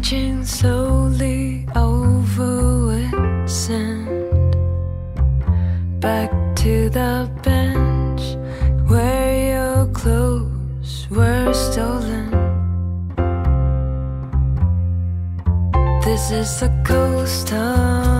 marching slowly over wet sand back to the bench where your clothes were stolen. This is the coastal town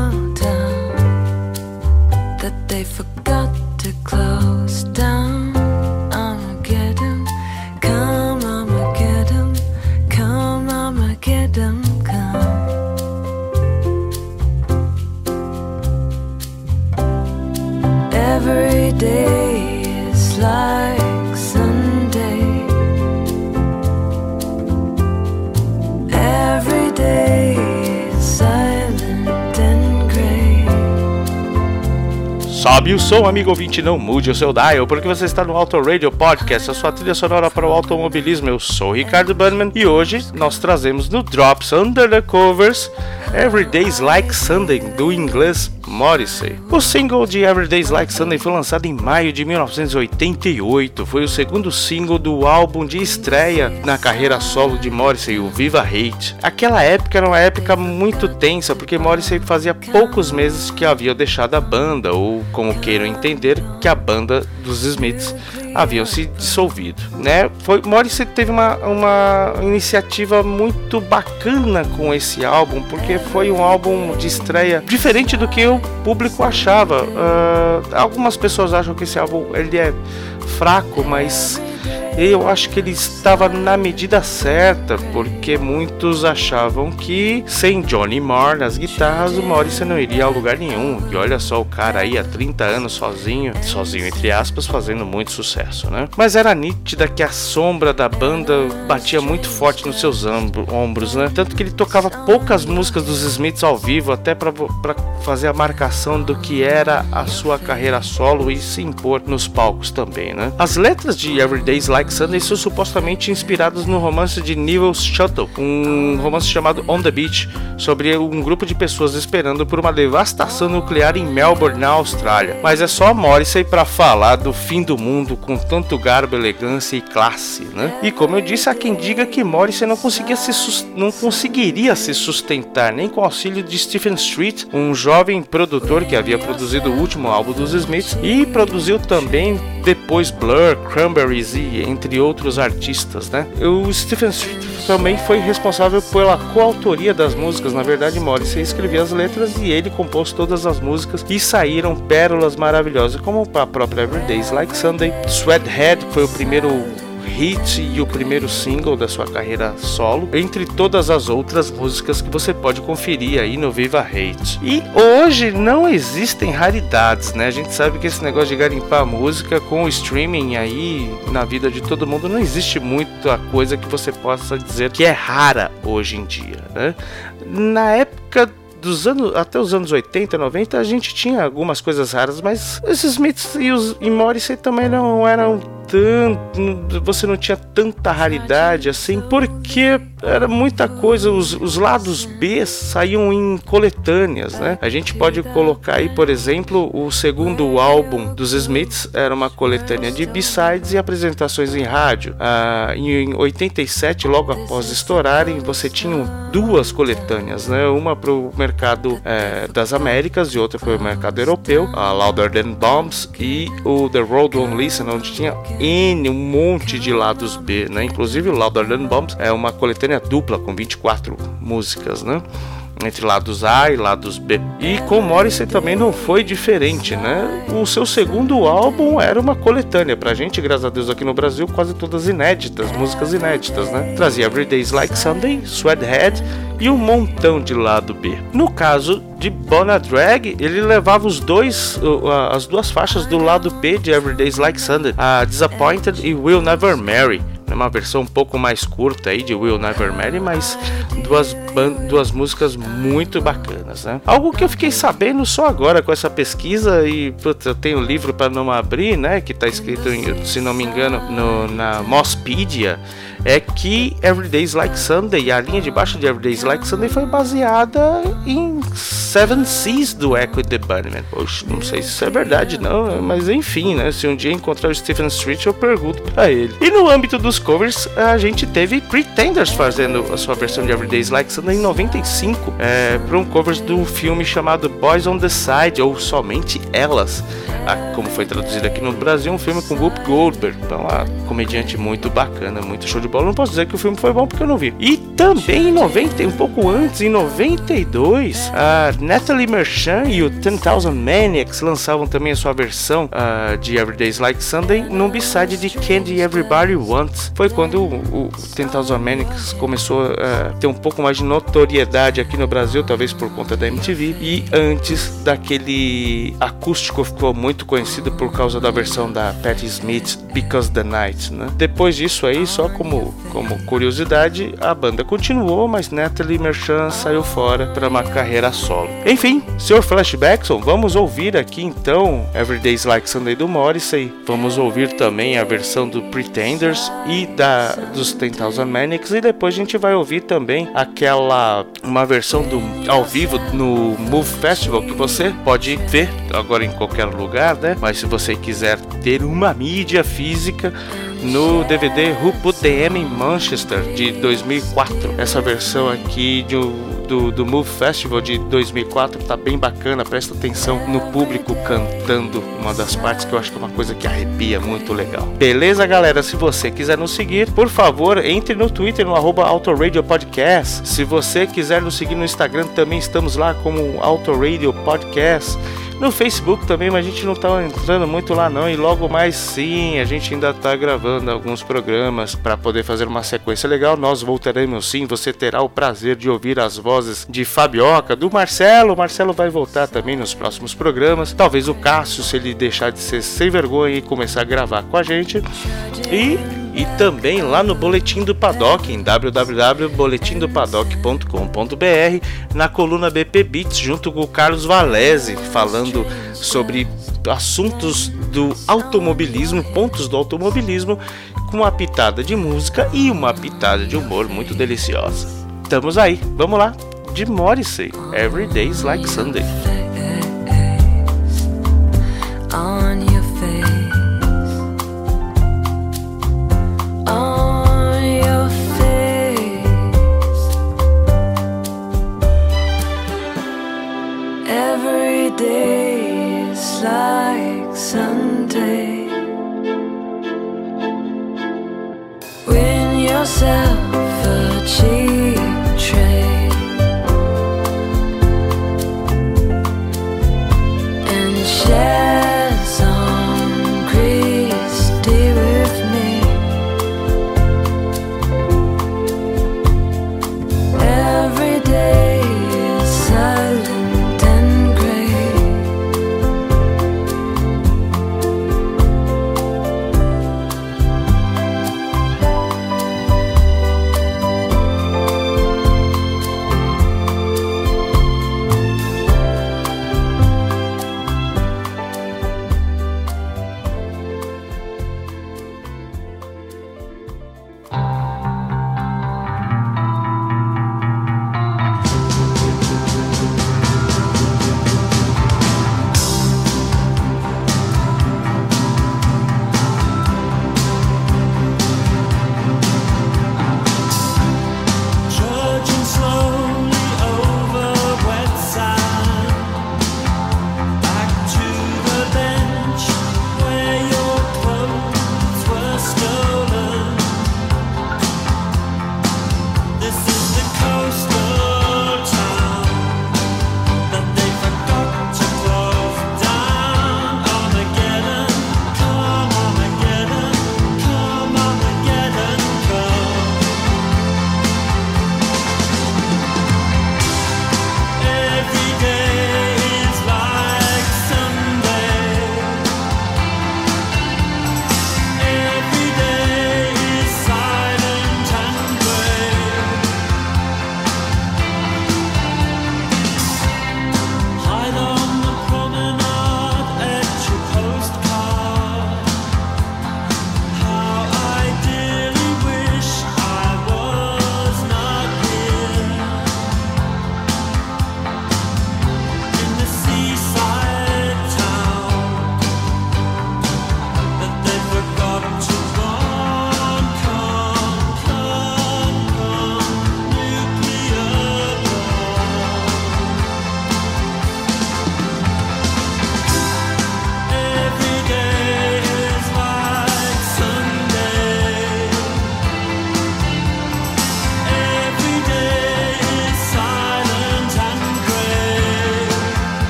Sobe o som, amigo ouvinte, não mude o seu dial, porque você está no Auto Radio Podcast, a sua trilha sonora para o automobilismo. Eu sou Ricardo Bannerman e hoje nós trazemos no Drops Under the Covers Every Day's Like Sunday, do inglês Morrissey. O single de Every Day's Like Sunday foi lançado em maio de 1988. Foi o segundo single do álbum de estreia na carreira solo de Morrissey, o Viva Hate. Aquela época era uma época muito tensa, porque Morrissey fazia poucos meses que havia deixado a banda, ou como queiram entender, que a banda dos Smiths haviam se dissolvido, né? Foi Morrissey teve uma, uma iniciativa muito bacana com esse álbum, porque foi um álbum de estreia diferente do que o público achava. Ah, algumas pessoas acham que esse álbum ele é fraco, mas eu acho que ele estava na medida certa, porque muitos achavam que sem Johnny Marr nas guitarras o Morrison não iria a lugar nenhum. E olha só o cara aí há 30 anos sozinho, sozinho entre aspas, fazendo muito sucesso, né? Mas era nítida que a sombra da banda batia muito forte nos seus ombro- ombros, né? Tanto que ele tocava poucas músicas dos Smiths ao vivo, até para fazer a marcação do que era a sua carreira solo e se impor nos palcos também, né? As letras de Everyday's Like Sunday são supostamente inspiradas no romance de Neville Shuttle, um romance chamado On the Beach, sobre um grupo de pessoas esperando por uma devastação nuclear em Melbourne, na Austrália. Mas é só Morrissey para falar do fim do mundo com tanto garbo, elegância e classe, né? E como eu disse, há quem diga que Morrissey não conseguia se não conseguiria se sustentar nem com o auxílio de Stephen Street, um jovem produtor que havia produzido o último álbum dos Smiths e produziu também depois Blur, Cranberries e entre outros artistas, né? O Stephen Street também foi responsável pela coautoria das músicas. Na verdade, Morrissey escrevia as letras e ele compôs todas as músicas e saíram pérolas maravilhosas, como a própria Everyday's Like Sunday, Sweathead foi o primeiro hit e o primeiro single da sua carreira solo, entre todas as outras músicas que você pode conferir aí no Viva Hate. E hoje não existem raridades, né? A gente sabe que esse negócio de garimpar música com o streaming aí na vida de todo mundo não existe muita coisa que você possa dizer que é rara hoje em dia, né? Na época dos anos até os anos 80, 90, a gente tinha algumas coisas raras, mas esses Smiths e os e Morrissey também não eram tanto, você não tinha tanta raridade assim, porque era muita coisa, os, os lados B saíam em coletâneas, né? A gente pode colocar aí, por exemplo, o segundo álbum dos Smiths era uma coletânea de B-sides e apresentações em rádio. Ah, em 87, logo após estourarem, você tinha duas coletâneas, né? Uma para o mercado eh, das Américas e outra para o mercado europeu, a Louder Than Bombs e o The Road Won't Listen, onde tinha N, um monte de lados B, né? Inclusive o Louder Than Bombs é uma coletânea dupla com 24 músicas, né? Entre lados A e lados B. E com Morrissey também não foi diferente, né? O seu segundo álbum era uma coletânea. Pra gente, graças a Deus, aqui no Brasil, quase todas inéditas, músicas inéditas, né? Trazia Everyday's Like Sunday, Sweathead e um montão de lado B. No caso de Bona Drag, ele levava os dois, as duas faixas do lado B de Everyday's Like Sunday, a Disappointed e Will Never Marry. É uma versão um pouco mais curta aí de Will Never Marry, mas duas, duas músicas muito bacanas, né? Algo que eu fiquei sabendo só agora com essa pesquisa e putz, eu tenho o livro para não abrir, né? Que tá escrito, se não me engano, no, na Mospedia é que Everyday's Like Sunday, a linha de baixo de Everyday's Like Sunday foi baseada em Seven Seas do Echo the Bunnymen. Poxa, não sei se isso é verdade não, mas enfim, né? Se um dia encontrar o Stephen Street, eu pergunto pra ele. E no âmbito dos covers, a gente teve Pretenders fazendo a sua versão de Everyday's Like Sunday em 95, é, para um cover do filme chamado Boys on the Side, ou Somente Elas, ah, como foi traduzido aqui no Brasil, um filme com Whoop Goldberg. Então, uma comediante muito bacana, muito show de bola. Não posso dizer que o filme foi bom porque eu não vi. E também em 90, um pouco antes, em 92, a Natalie Merchant e o 10,000 Maniacs lançavam também a sua versão uh, de Everyday's Like Sunday no B-side de Candy Everybody Wants. Foi quando o, o 10,000 Maniacs começou a uh, ter um pouco mais de notoriedade aqui no Brasil, talvez por conta da MTV, e antes daquele acústico ficou muito conhecido por causa da versão da Patti Smith, Because the Night. Né? Depois disso aí, só como, como curiosidade, a banda continuou, mas Natalie Merchant saiu fora para uma carreira solo. Enfim, Sr. Flashbackson, vamos ouvir aqui então Everyday's Like Sunday do Morrissey. Vamos ouvir também a versão do Pretenders e da dos 10,000 Manics e depois a gente vai ouvir também aquela uma versão do ao vivo no Move Festival que você pode ver agora em qualquer lugar, né? Mas se você quiser ter uma mídia física no DVD Who Put the M in Manchester de 2004. Essa versão aqui do, do, do Move Festival de 2004 tá bem bacana, presta atenção no público cantando uma das partes que eu acho que é uma coisa que arrepia muito legal. Beleza, galera? Se você quiser nos seguir, por favor, entre no Twitter no arroba Autoradio Podcast. Se você quiser nos seguir no Instagram, também estamos lá como Autoradio Podcast. No Facebook também, mas a gente não tá entrando muito lá não. E logo mais sim, a gente ainda tá gravando alguns programas para poder fazer uma sequência legal. Nós voltaremos sim, você terá o prazer de ouvir as vozes de Fabioca, do Marcelo. O Marcelo vai voltar também nos próximos programas. Talvez o Cássio, se ele deixar de ser sem vergonha e começar a gravar com a gente. E e também lá no Boletim do Paddock, em www.boletimdopaddock.com.br, na coluna BP Beats, junto com o Carlos Valese, falando sobre assuntos do automobilismo, pontos do automobilismo, com uma pitada de música e uma pitada de humor muito deliciosa. Estamos aí, vamos lá, de Morrissey, Every Day's Like Sunday.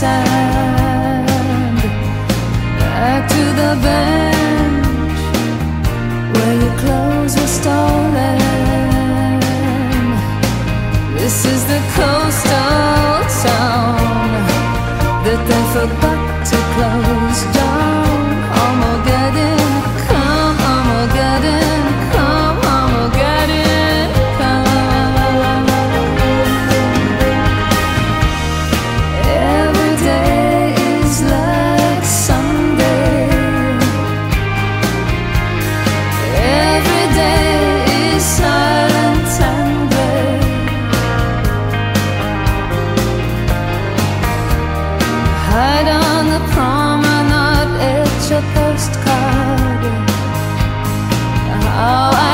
sand. Back to the bank promenade, etch a postcard. How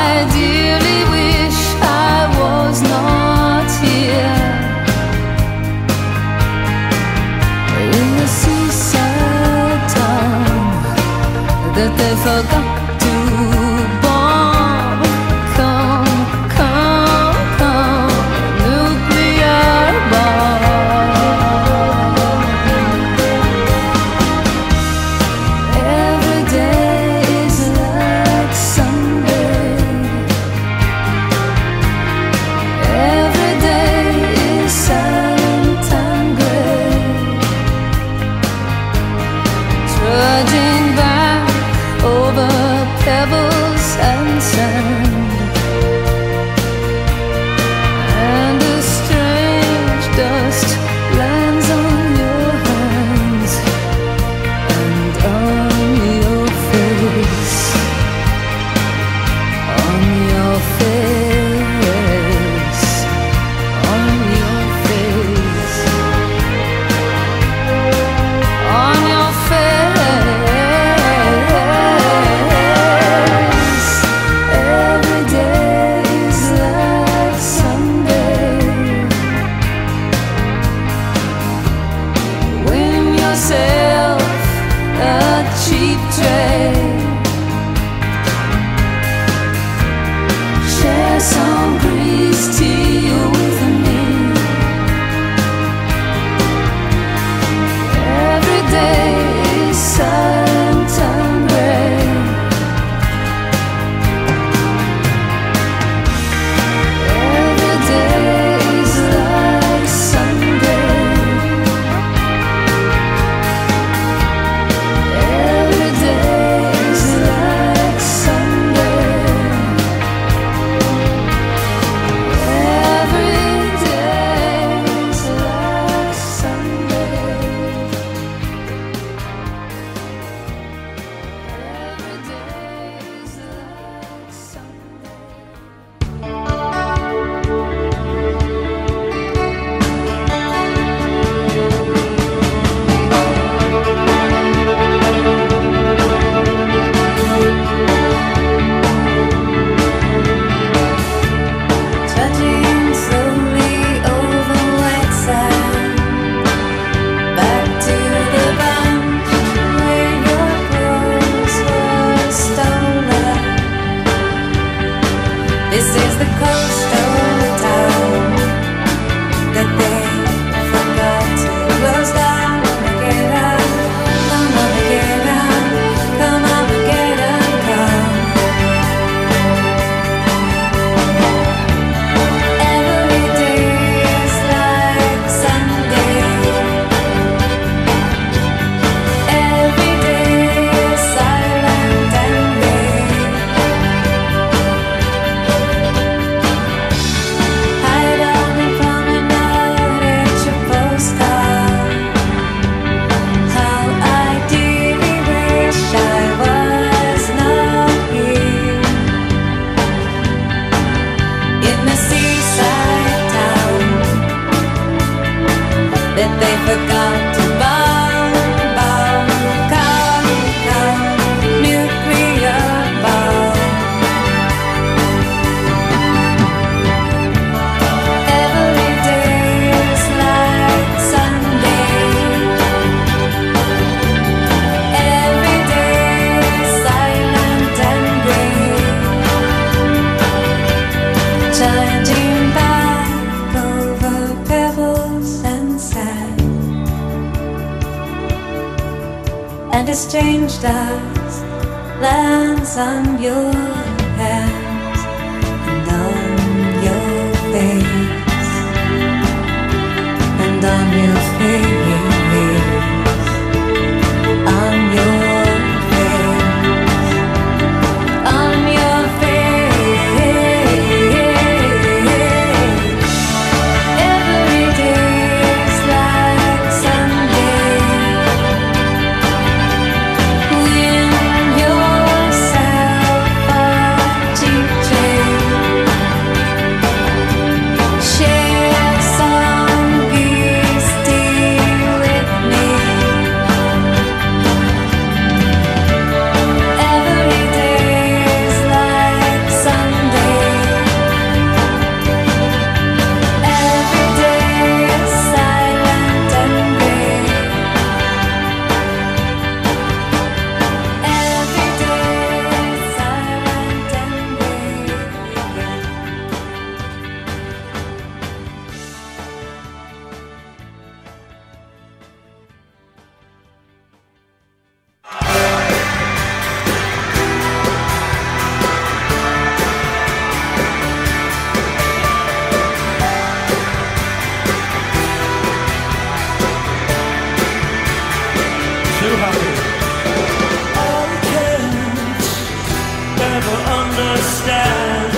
understand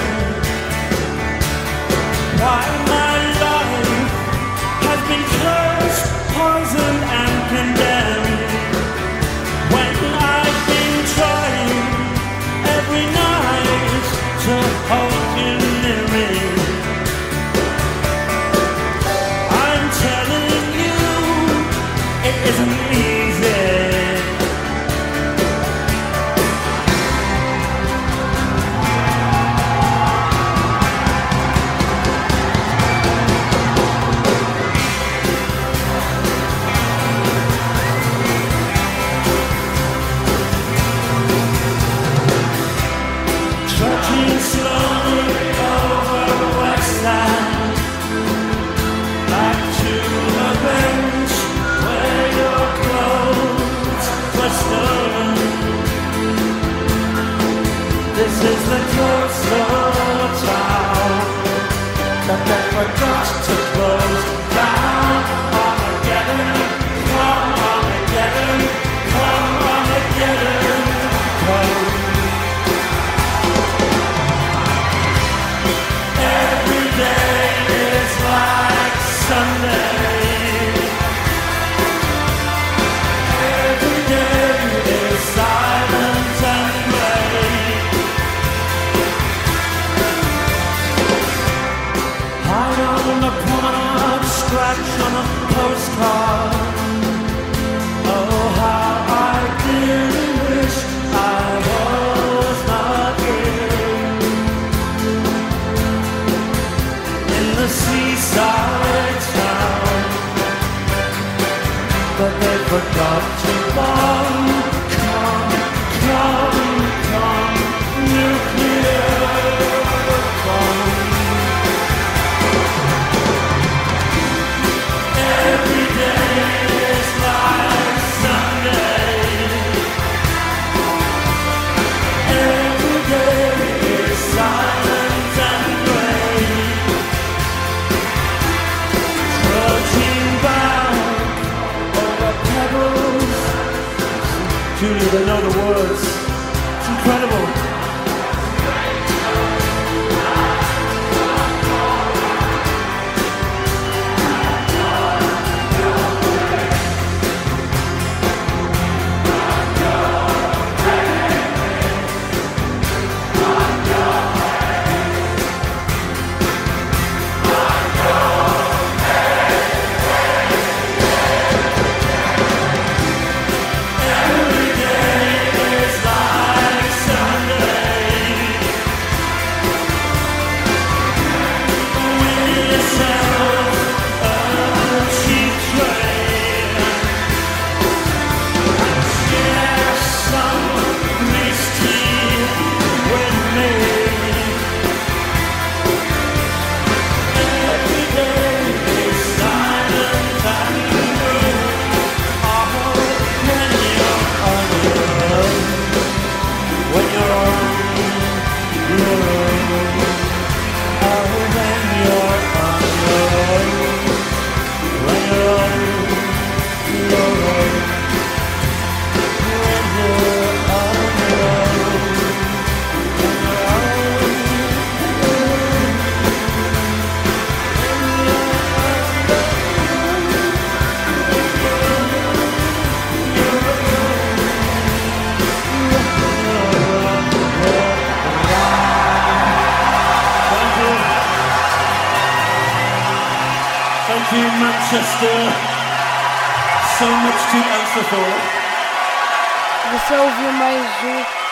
my dust to close.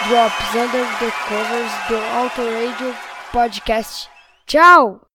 Drops Under the Covers do Auto Radio Podcast. Tchau!